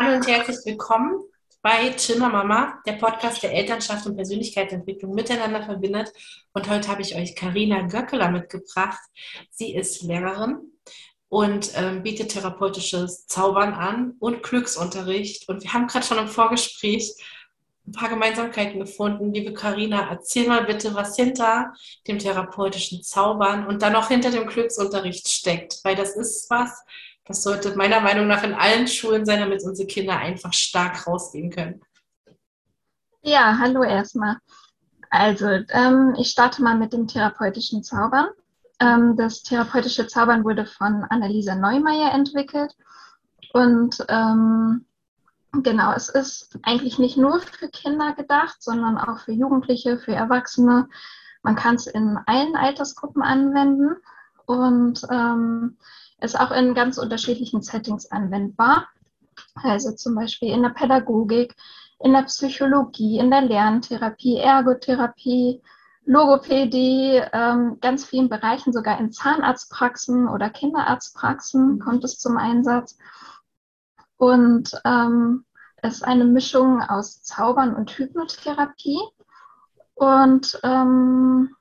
Hallo und herzlich willkommen bei Chimmer Mama, der Podcast der Elternschaft und Persönlichkeitsentwicklung miteinander verbindet. Und heute habe ich euch Karina Göckeler mitgebracht. Sie ist Lehrerin und ähm, bietet therapeutisches Zaubern an und Glücksunterricht. Und wir haben gerade schon im Vorgespräch ein paar Gemeinsamkeiten gefunden. Liebe Karina, erzähl mal bitte, was hinter dem therapeutischen Zaubern und dann auch hinter dem Glücksunterricht steckt, weil das ist was, das sollte meiner Meinung nach in allen Schulen sein, damit unsere Kinder einfach stark rausgehen können. Ja, hallo erstmal. Also, ähm, ich starte mal mit dem therapeutischen Zaubern. Ähm, das therapeutische Zaubern wurde von Annalisa Neumeier entwickelt. Und ähm, genau, es ist eigentlich nicht nur für Kinder gedacht, sondern auch für Jugendliche, für Erwachsene. Man kann es in allen Altersgruppen anwenden. Und ähm, ist auch in ganz unterschiedlichen Settings anwendbar. Also zum Beispiel in der Pädagogik, in der Psychologie, in der Lerntherapie, Ergotherapie, Logopädie, ähm, ganz vielen Bereichen, sogar in Zahnarztpraxen oder Kinderarztpraxen mhm. kommt es zum Einsatz. Und ähm, es ist eine Mischung aus Zaubern und Hypnotherapie. Und ähm,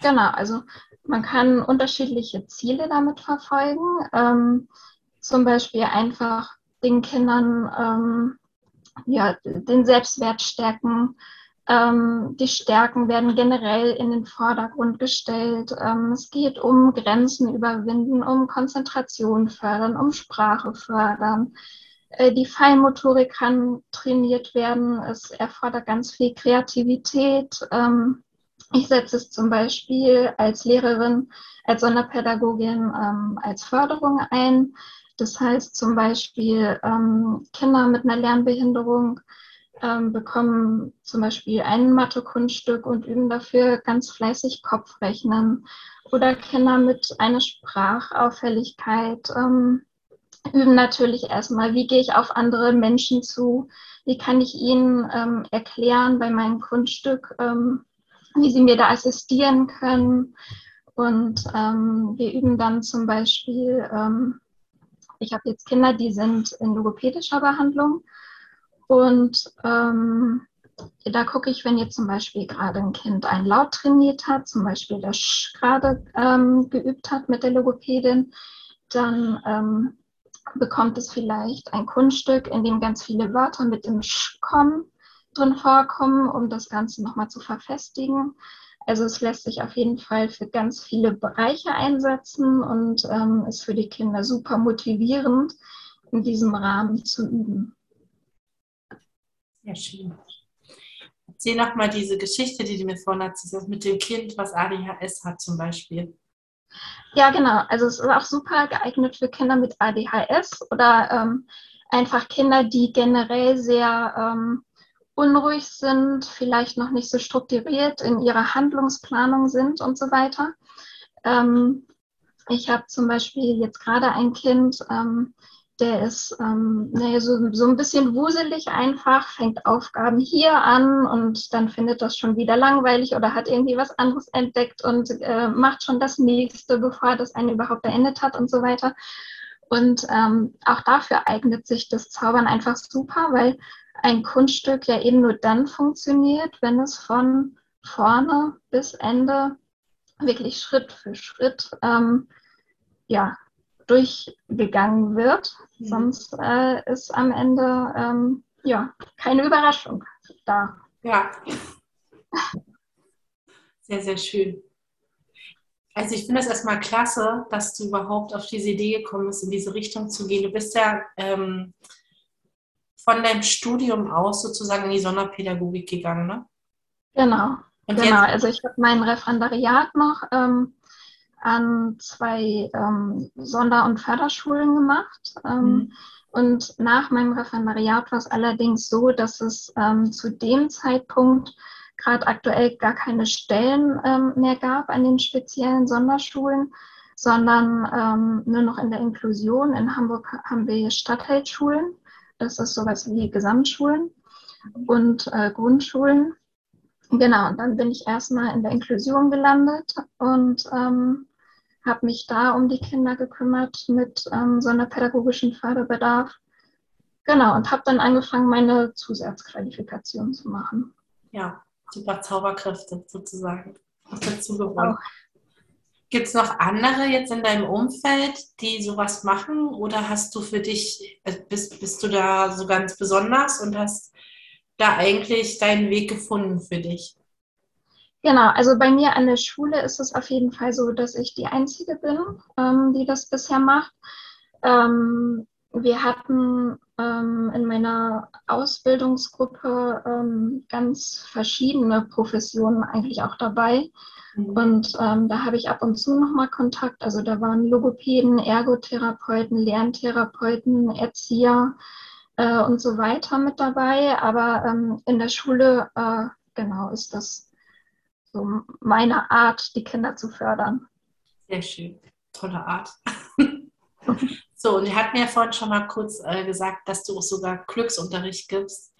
genau, also man kann unterschiedliche Ziele damit verfolgen. Ähm, zum Beispiel einfach den Kindern ähm, ja, den Selbstwert stärken. Ähm, die Stärken werden generell in den Vordergrund gestellt. Ähm, es geht um Grenzen überwinden, um Konzentration fördern, um Sprache fördern. Äh, die Feinmotorik kann trainiert werden. Es erfordert ganz viel Kreativität. Ähm, ich setze es zum Beispiel als Lehrerin, als Sonderpädagogin ähm, als Förderung ein. Das heißt zum Beispiel, ähm, Kinder mit einer Lernbehinderung ähm, bekommen zum Beispiel ein Mathe-Kunststück und üben dafür ganz fleißig Kopfrechnen. Oder Kinder mit einer Sprachauffälligkeit ähm, üben natürlich erstmal, wie gehe ich auf andere Menschen zu, wie kann ich ihnen ähm, erklären bei meinem Kunststück, ähm, wie sie mir da assistieren können. Und ähm, wir üben dann zum Beispiel, ähm, ich habe jetzt Kinder, die sind in logopädischer Behandlung. Und ähm, da gucke ich, wenn jetzt zum Beispiel gerade ein Kind ein Laut trainiert hat, zum Beispiel das gerade ähm, geübt hat mit der Logopädin, dann ähm, bekommt es vielleicht ein Kunststück, in dem ganz viele Wörter mit dem Sch kommen drin vorkommen, um das Ganze nochmal zu verfestigen. Also es lässt sich auf jeden Fall für ganz viele Bereiche einsetzen und ähm, ist für die Kinder super motivierend, in diesem Rahmen zu üben. Sehr schön. Erzähl nochmal diese Geschichte, die du mir vorhin erzählt mit dem Kind, was ADHS hat zum Beispiel. Ja, genau. Also es ist auch super geeignet für Kinder mit ADHS oder ähm, einfach Kinder, die generell sehr ähm, unruhig sind, vielleicht noch nicht so strukturiert in ihrer Handlungsplanung sind und so weiter. Ähm, ich habe zum Beispiel jetzt gerade ein Kind, ähm, der ist ähm, naja, so, so ein bisschen wuselig einfach, fängt Aufgaben hier an und dann findet das schon wieder langweilig oder hat irgendwie was anderes entdeckt und äh, macht schon das nächste, bevor das eine überhaupt beendet hat und so weiter. Und ähm, auch dafür eignet sich das Zaubern einfach super, weil ein Kunststück ja eben nur dann funktioniert, wenn es von vorne bis Ende wirklich Schritt für Schritt ähm, ja, durchgegangen wird. Mhm. Sonst äh, ist am Ende ähm, ja, keine Überraschung da. Ja. Sehr, sehr schön. Also ich finde es erstmal klasse, dass du überhaupt auf diese Idee gekommen bist, in diese Richtung zu gehen. Du bist ja ähm, von deinem Studium aus sozusagen in die Sonderpädagogik gegangen, ne? Genau. Und genau, also ich habe mein Referendariat noch ähm, an zwei ähm, Sonder- und Förderschulen gemacht. Ähm, mhm. Und nach meinem Referendariat war es allerdings so, dass es ähm, zu dem Zeitpunkt gerade aktuell gar keine Stellen ähm, mehr gab an den speziellen Sonderschulen, sondern ähm, nur noch in der Inklusion. In Hamburg haben wir Stadtteilschulen. Das ist sowas wie Gesamtschulen und äh, Grundschulen. Genau, und dann bin ich erstmal in der Inklusion gelandet und ähm, habe mich da um die Kinder gekümmert mit ähm, sonderpädagogischem Förderbedarf. Genau, und habe dann angefangen, meine Zusatzqualifikation zu machen. Ja, super Zauberkräfte sozusagen dazu gewonnen. Gibt es noch andere jetzt in deinem Umfeld, die sowas machen? Oder hast du für dich, äh, bist, bist du da so ganz besonders und hast da eigentlich deinen Weg gefunden für dich? Genau, also bei mir an der Schule ist es auf jeden Fall so, dass ich die Einzige bin, ähm, die das bisher macht. Ähm, wir hatten ähm, in meiner Ausbildungsgruppe ähm, ganz verschiedene Professionen eigentlich auch dabei. Mhm. Und ähm, da habe ich ab und zu nochmal Kontakt. Also da waren Logopäden, Ergotherapeuten, Lerntherapeuten, Erzieher äh, und so weiter mit dabei. Aber ähm, in der Schule, äh, genau, ist das so meine Art, die Kinder zu fördern. Sehr schön. Tolle Art. so, und wir hatten ja vorhin schon mal kurz äh, gesagt, dass du auch sogar Glücksunterricht gibst.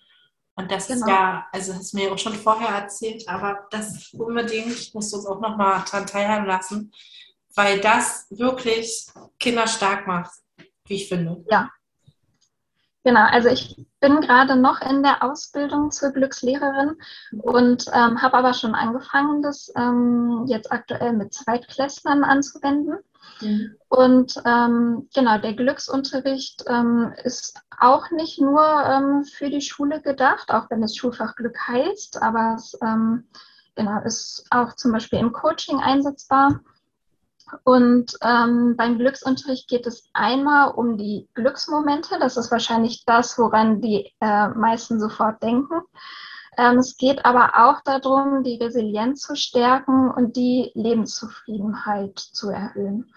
Und das genau. ist ja, also hast du mir auch schon vorher erzählt, aber das unbedingt musst du uns auch nochmal daran teilhaben lassen, weil das wirklich Kinder stark macht, wie ich finde. Ja. Genau, also ich bin gerade noch in der Ausbildung zur Glückslehrerin und ähm, habe aber schon angefangen, das ähm, jetzt aktuell mit Zweitklässlern anzuwenden. Mhm. Und ähm, genau, der Glücksunterricht ähm, ist auch nicht nur ähm, für die Schule gedacht, auch wenn es Schulfach Glück heißt, aber es ähm, genau, ist auch zum Beispiel im Coaching einsetzbar. Und ähm, beim Glücksunterricht geht es einmal um die Glücksmomente. Das ist wahrscheinlich das, woran die äh, meisten sofort denken. Ähm, es geht aber auch darum, die Resilienz zu stärken und die Lebenszufriedenheit zu erhöhen.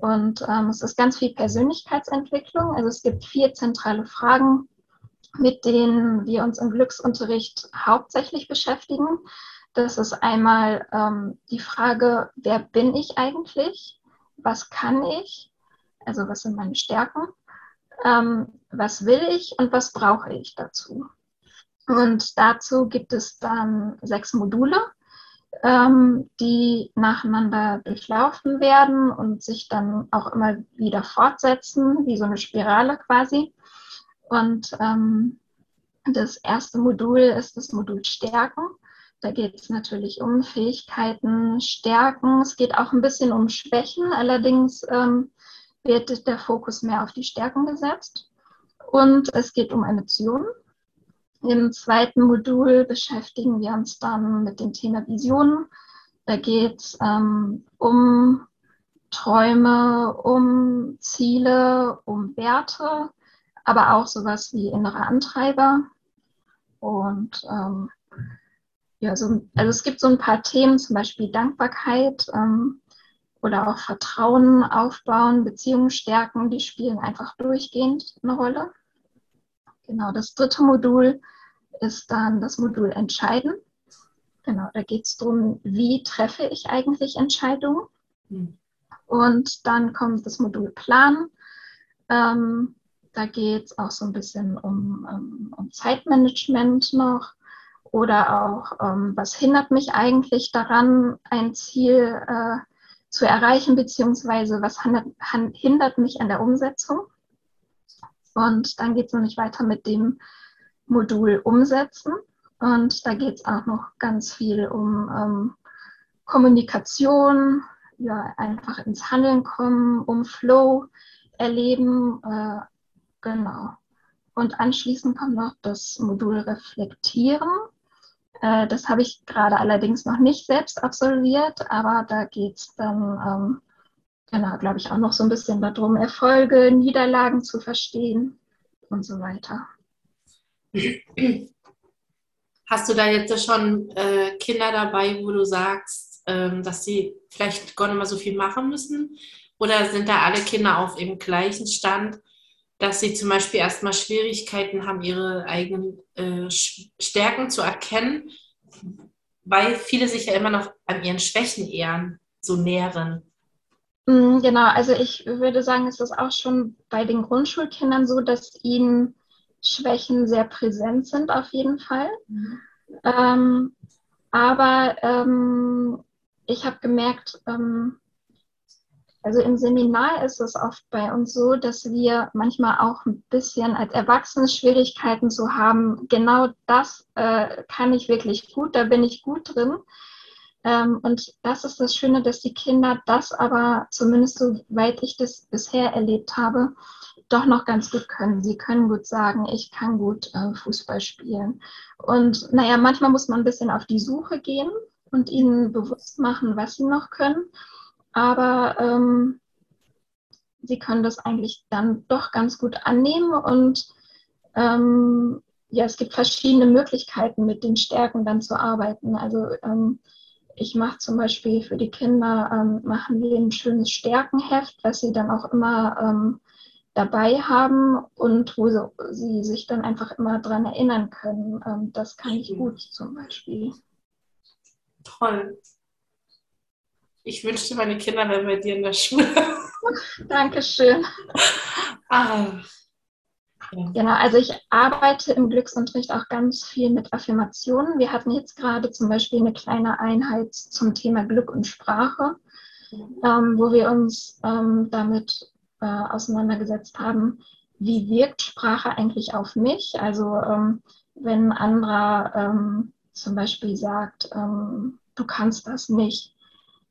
Und ähm, es ist ganz viel Persönlichkeitsentwicklung. Also es gibt vier zentrale Fragen, mit denen wir uns im Glücksunterricht hauptsächlich beschäftigen. Das ist einmal ähm, die Frage, wer bin ich eigentlich? Was kann ich? Also was sind meine Stärken? Ähm, was will ich und was brauche ich dazu? Und dazu gibt es dann sechs Module ähm, die nacheinander durchlaufen werden und sich dann auch immer wieder fortsetzen, wie so eine Spirale quasi. Und ähm, das erste Modul ist das Modul Stärken. Da geht es natürlich um Fähigkeiten, Stärken. Es geht auch ein bisschen um Schwächen. Allerdings ähm, wird der Fokus mehr auf die Stärken gesetzt. Und es geht um Emotionen. Im zweiten Modul beschäftigen wir uns dann mit dem Thema Visionen. Da geht es ähm, um Träume, um Ziele, um Werte, aber auch sowas wie innere Antreiber. Und ähm, ja, so, also es gibt so ein paar Themen, zum Beispiel Dankbarkeit ähm, oder auch Vertrauen aufbauen, Beziehungen stärken, die spielen einfach durchgehend eine Rolle. Genau, das dritte Modul ist dann das Modul Entscheiden. Genau, da geht es darum, wie treffe ich eigentlich Entscheidungen. Und dann kommt das Modul Plan. Ähm, da geht es auch so ein bisschen um, um, ähm, um Zeitmanagement noch oder auch, ähm, was hindert mich eigentlich daran, ein Ziel äh, zu erreichen, beziehungsweise was hindert mich an der Umsetzung. Und dann geht es nämlich weiter mit dem Modul umsetzen. Und da geht es auch noch ganz viel um ähm, Kommunikation, ja, einfach ins Handeln kommen, um Flow erleben. Äh, genau. Und anschließend kommt noch das Modul Reflektieren. Äh, das habe ich gerade allerdings noch nicht selbst absolviert, aber da geht es dann, ähm, genau, glaube ich, auch noch so ein bisschen darum, Erfolge, Niederlagen zu verstehen und so weiter. Hast du da jetzt schon äh, Kinder dabei, wo du sagst, ähm, dass sie vielleicht gar nicht mehr so viel machen müssen? Oder sind da alle Kinder auf dem gleichen Stand, dass sie zum Beispiel erstmal Schwierigkeiten haben, ihre eigenen äh, Stärken zu erkennen, weil viele sich ja immer noch an ihren Schwächen eher so nähren? Mm, genau, also ich würde sagen, es ist auch schon bei den Grundschulkindern so, dass ihnen Schwächen sehr präsent sind auf jeden Fall. Mhm. Ähm, aber ähm, ich habe gemerkt, ähm, Also im Seminar ist es oft bei uns so, dass wir manchmal auch ein bisschen als Erwachsene Schwierigkeiten zu haben. Genau das äh, kann ich wirklich gut, da bin ich gut drin. Ähm, und das ist das Schöne, dass die Kinder das aber, zumindest soweit ich das bisher erlebt habe, doch noch ganz gut können. Sie können gut sagen, ich kann gut äh, Fußball spielen. Und naja, manchmal muss man ein bisschen auf die Suche gehen und ihnen bewusst machen, was sie noch können. Aber ähm, sie können das eigentlich dann doch ganz gut annehmen und ähm, ja, es gibt verschiedene Möglichkeiten, mit den Stärken dann zu arbeiten. Also ähm, ich mache zum Beispiel für die Kinder, ähm, machen wir ein schönes Stärkenheft, was sie dann auch immer ähm, dabei haben und wo sie, sie, sich dann einfach immer daran erinnern können. Ähm, das kann ich gut zum Beispiel. Toll. Ich wünschte, meine Kinder wären bei dir in der Schule. Dankeschön. Ah, Genau, also ich arbeite im Glücksunterricht auch ganz viel mit Affirmationen. Wir hatten jetzt gerade zum Beispiel eine kleine Einheit zum Thema Glück und Sprache, mhm. ähm, wo wir uns ähm, damit äh, auseinandergesetzt haben, wie wirkt Sprache eigentlich auf mich? Also ähm, wenn ein anderer ähm, zum Beispiel sagt, ähm, du kannst das nicht,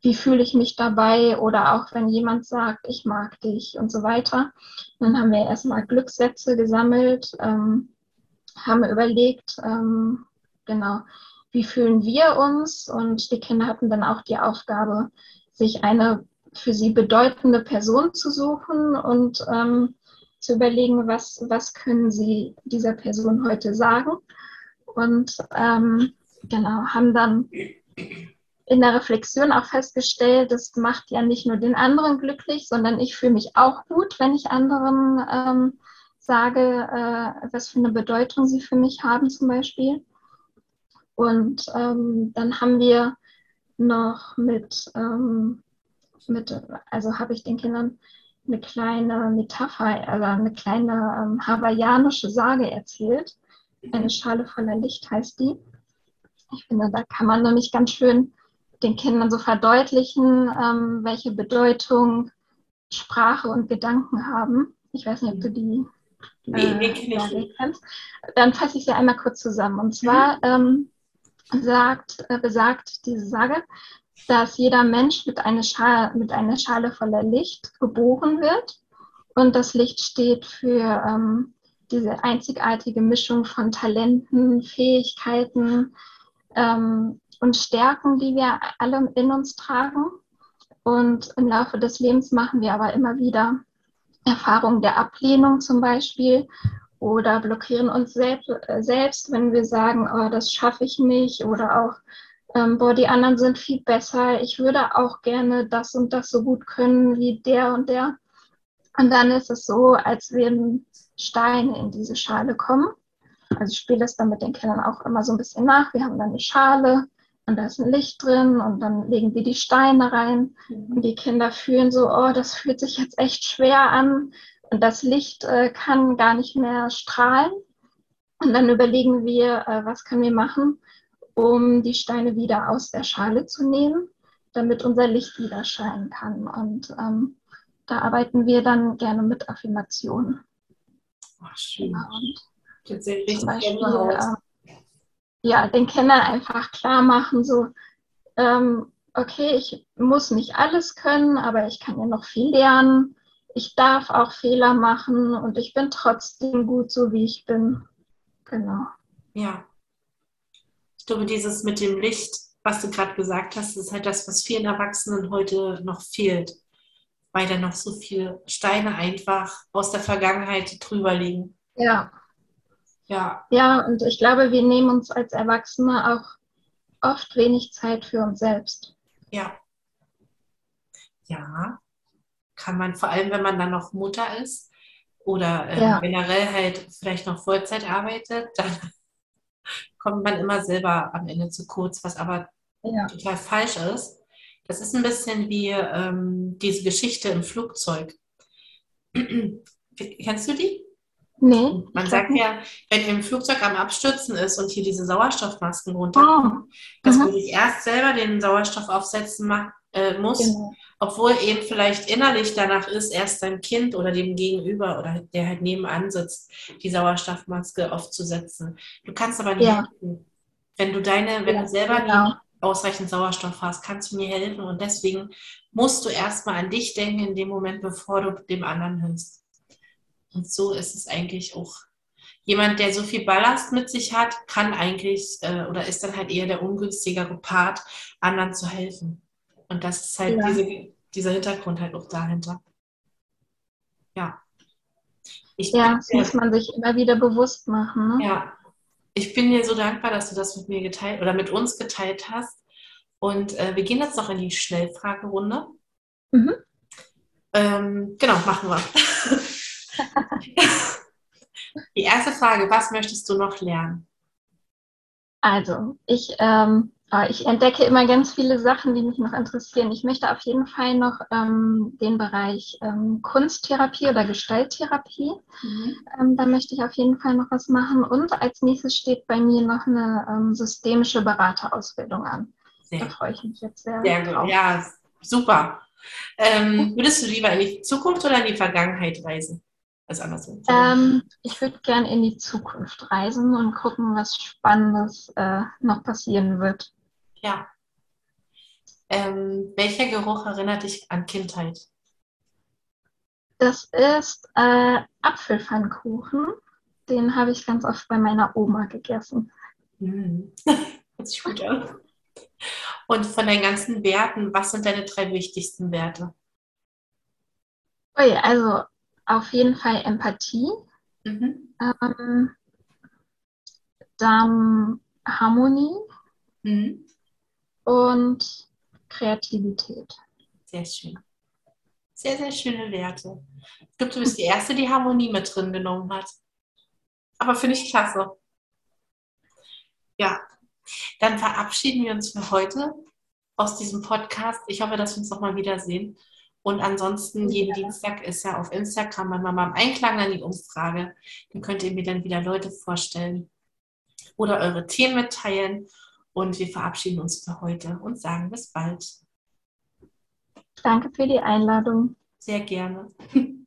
wie fühle ich mich dabei oder auch wenn jemand sagt, ich mag dich und so weiter. Dann haben wir erstmal Glückssätze gesammelt, ähm, haben überlegt, ähm, genau, wie fühlen wir uns und die Kinder hatten dann auch die Aufgabe, sich eine für sie bedeutende Person zu suchen und ähm, zu überlegen, was, was können sie dieser Person heute sagen. Und ähm, genau, haben dann in der Reflexion auch festgestellt, das macht ja nicht nur den anderen glücklich, sondern ich fühle mich auch gut, wenn ich anderen ähm, sage, äh, was für eine Bedeutung sie für mich haben zum Beispiel. Und ähm, dann haben wir noch mit, ähm, mit also habe ich den Kindern eine kleine Metapher, also eine kleine ähm, hawaiianische Sage erzählt. Eine Schale voller Licht heißt die. Ich finde, da kann man nämlich ganz schön den Kindern so verdeutlichen, ähm, welche Bedeutung Sprache und Gedanken haben. Ich weiß nicht, ob du die äh, kennst. Dann fasse ich sie einmal kurz zusammen. Und zwar mhm. ähm, sagt, äh, besagt diese Sage, dass jeder Mensch mit einer, Schale, mit einer Schale voller Licht geboren wird. Und das Licht steht für ähm, diese einzigartige Mischung von Talenten, Fähigkeiten, ähm, und Stärken, die wir alle in uns tragen. Und im Laufe des Lebens machen wir aber immer wieder Erfahrungen der Ablehnung zum Beispiel oder blockieren uns selbst, äh, selbst wenn wir sagen, oh, das schaffe ich nicht oder auch, ähm, boah, die anderen sind viel besser, ich würde auch gerne das und das so gut können wie der und der. Und dann ist es so, als würden Steine in diese Schale kommen. Also ich spiele es dann mit den Kindern auch immer so ein bisschen nach. Wir haben dann eine Schale und da ist ein Licht drin und dann legen wir die Steine rein mhm. und die Kinder fühlen so, oh, das fühlt sich jetzt echt schwer an und das Licht äh, kann gar nicht mehr strahlen. Und dann überlegen wir, äh, was können wir machen, um die Steine wieder aus der Schale zu nehmen, damit unser Licht wieder scheinen kann. Und ähm, da arbeiten wir dann gerne mit Affirmationen. Ach, schön. Genau. Tatsächlich. Zum Beispiel, ja, den Kindern einfach klar machen, so, ähm, okay, ich muss nicht alles können, aber ich kann ja noch viel lernen. Ich darf auch Fehler machen und ich bin trotzdem gut, so wie ich bin. Genau. Ja. Ich glaube, dieses mit dem Licht, was du gerade gesagt hast, ist halt das, was vielen Erwachsenen heute noch fehlt, weil da noch so viele Steine einfach aus der Vergangenheit drüber liegen. Ja. Ja. Ja, und ich glaube, wir nehmen uns als Erwachsene auch oft wenig Zeit für uns selbst. Ja. Ja. Kann man, vor allem wenn man dann noch Mutter ist oder äh, ja. generell halt vielleicht noch Vollzeit arbeitet, dann kommt man immer selber am Ende zu kurz, was aber ja. total falsch ist. Das ist ein bisschen wie ähm, diese Geschichte im Flugzeug. Kennst du die? Nee. Man sagt ja, wenn im Flugzeug am Abstürzen ist und hier diese Sauerstoffmasken runterkommen, oh. dass man sich erst selber den Sauerstoff aufsetzen äh, muss, genau. obwohl eben vielleicht innerlich danach ist, erst deinem Kind oder dem Gegenüber oder der halt nebenan sitzt, die Sauerstoffmaske aufzusetzen. Du kannst aber nicht ja. helfen. Wenn du deine, wenn ja, du selber genau. nicht ausreichend Sauerstoff hast, kannst du mir helfen. Und deswegen musst du erstmal an dich denken in dem Moment, bevor du dem anderen hilfst. Und so ist es eigentlich auch. Jemand, der so viel Ballast mit sich hat, kann eigentlich äh, oder ist dann halt eher der ungünstigere Part, anderen zu helfen. Und das ist halt ja. diese, dieser Hintergrund halt auch dahinter. Ja. Ich ja, das muss man sich immer wieder bewusst machen. Ne? Ja. Ich bin dir so dankbar, dass du das mit mir geteilt oder mit uns geteilt hast. Und äh, wir gehen jetzt noch in die Schnellfragerunde. Mhm. Ähm, genau, machen wir. die erste Frage, was möchtest du noch lernen? Also, ich ähm, äh, ich entdecke immer ganz viele Sachen, die mich noch interessieren. Ich möchte auf jeden Fall noch ähm, den Bereich ähm, Kunsttherapie oder Gestalttherapie. Mhm. Ähm, da möchte ich auf jeden Fall noch was machen. Und als nächstes steht bei mir noch eine ähm, systemische Beraterausbildung an. Sehr da freue ich mich jetzt sehr. Sehr gut, drauf. ja, super. Ähm, würdest du lieber in die Zukunft oder in die Vergangenheit reisen? Als andersrum? Ähm, ich würde gerne in die Zukunft reisen und gucken, was Spannendes äh, noch passieren wird. Ja. Ähm, welcher Geruch erinnert dich an Kindheit? Das ist äh, Apfelpfannkuchen. Den habe ich ganz oft bei meiner Oma gegessen. Mm. Hört sich gut an. Und von deinen ganzen Werten, was sind deine drei wichtigsten Werte? Ui, also auf jeden Fall Empathie, mhm. ähm, dann Harmonie, mhm und Kreativität. Sehr schön. Sehr, sehr schöne Werte. Ich glaube, du bist die Erste, die Harmonie mit drin genommen hat. Aber finde ich klasse. Ja, dann verabschieden wir uns für heute aus diesem Podcast. Ich hoffe, dass wir uns nochmal wiedersehen. Und ansonsten, jeden. Dienstag ist ja auf Instagram bei Mama im Einklang an die Umfrage. Dann könnt ihr mir dann wieder Leute vorstellen oder eure Themen mitteilen. Und wir verabschieden uns für heute und sagen bis bald. Danke für die Einladung. Sehr gerne.